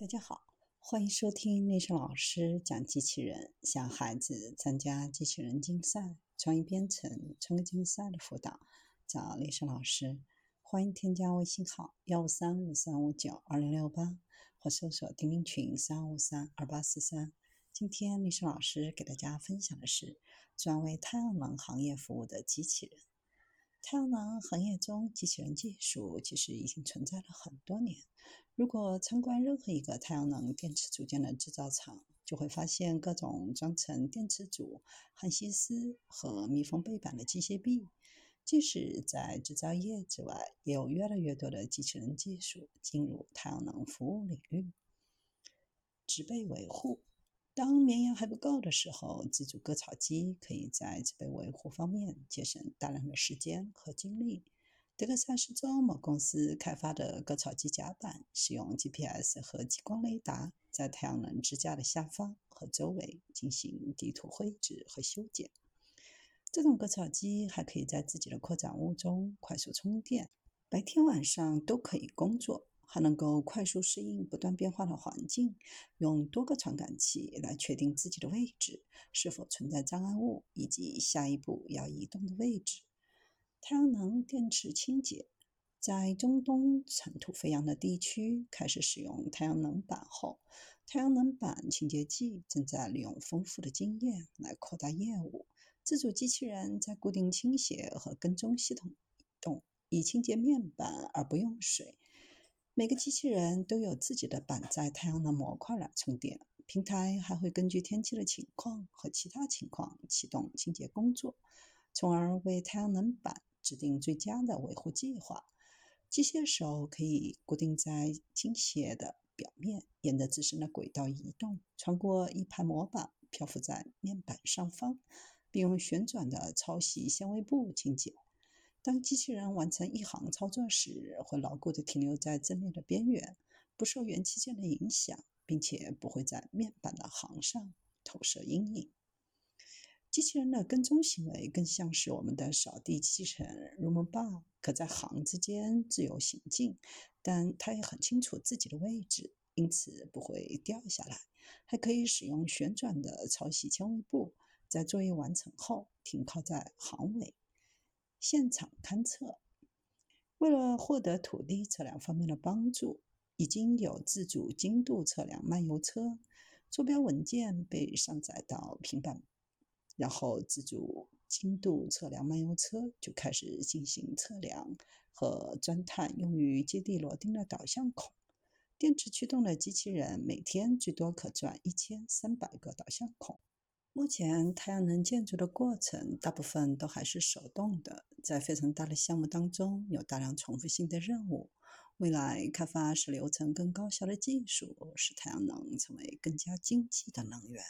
大家好，欢迎收听丽莎老师讲机器人，向孩子参加机器人竞赛、创意编程、创客竞赛的辅导，找丽莎老师。欢迎添加微信号幺五三五三五九二零六八，或搜索钉钉群三五三二八四三。今天丽莎老师给大家分享的是专为太阳能行业服务的机器人。太阳能行业中，机器人技术其实已经存在了很多年。如果参观任何一个太阳能电池组件的制造厂，就会发现各种装成电池组、焊锡丝和密封背板的机械臂。即使在制造业之外，也有越来越多的机器人技术进入太阳能服务领域。植被维护。当绵羊还不够的时候，自主割草机可以在植被维护方面节省大量的时间和精力。德克萨斯州某公司开发的割草机甲板，使用 GPS 和激光雷达，在太阳能支架的下方和周围进行地图绘制和修剪。这种割草机还可以在自己的扩展坞中快速充电，白天晚上都可以工作。还能够快速适应不断变化的环境，用多个传感器来确定自己的位置是否存在障碍物以及下一步要移动的位置。太阳能电池清洁，在中东尘土飞扬的地区开始使用太阳能板后，太阳能板清洁剂正在利用丰富的经验来扩大业务。自主机器人在固定倾斜和跟踪系统移动，以清洁面板而不用水。每个机器人都有自己的板载太阳能模块来充电。平台还会根据天气的情况和其他情况启动清洁工作，从而为太阳能板制定最佳的维护计划。机械手可以固定在倾斜的表面，沿着自身的轨道移动，穿过一排模板，漂浮在面板上方，并用旋转的超细纤维布清洁。当机器人完成一行操作时，会牢固地停留在阵列的边缘，不受元器件的影响，并且不会在面板的行上投射阴影。机器人的跟踪行为更像是我们的扫地机器人 Roomba，可在行之间自由行进，但它也很清楚自己的位置，因此不会掉下来。还可以使用旋转的超细纤维布，在作业完成后停靠在行尾。现场勘测，为了获得土地测量方面的帮助，已经有自主精度测量漫游车，坐标文件被上载到平板，然后自主精度测量漫游车就开始进行测量和钻探用于接地螺钉的导向孔。电池驱动的机器人每天最多可钻一千三百个导向孔。目前，太阳能建筑的过程大部分都还是手动的，在非常大的项目当中，有大量重复性的任务。未来开发使流程更高效的技术，使太阳能成为更加经济的能源。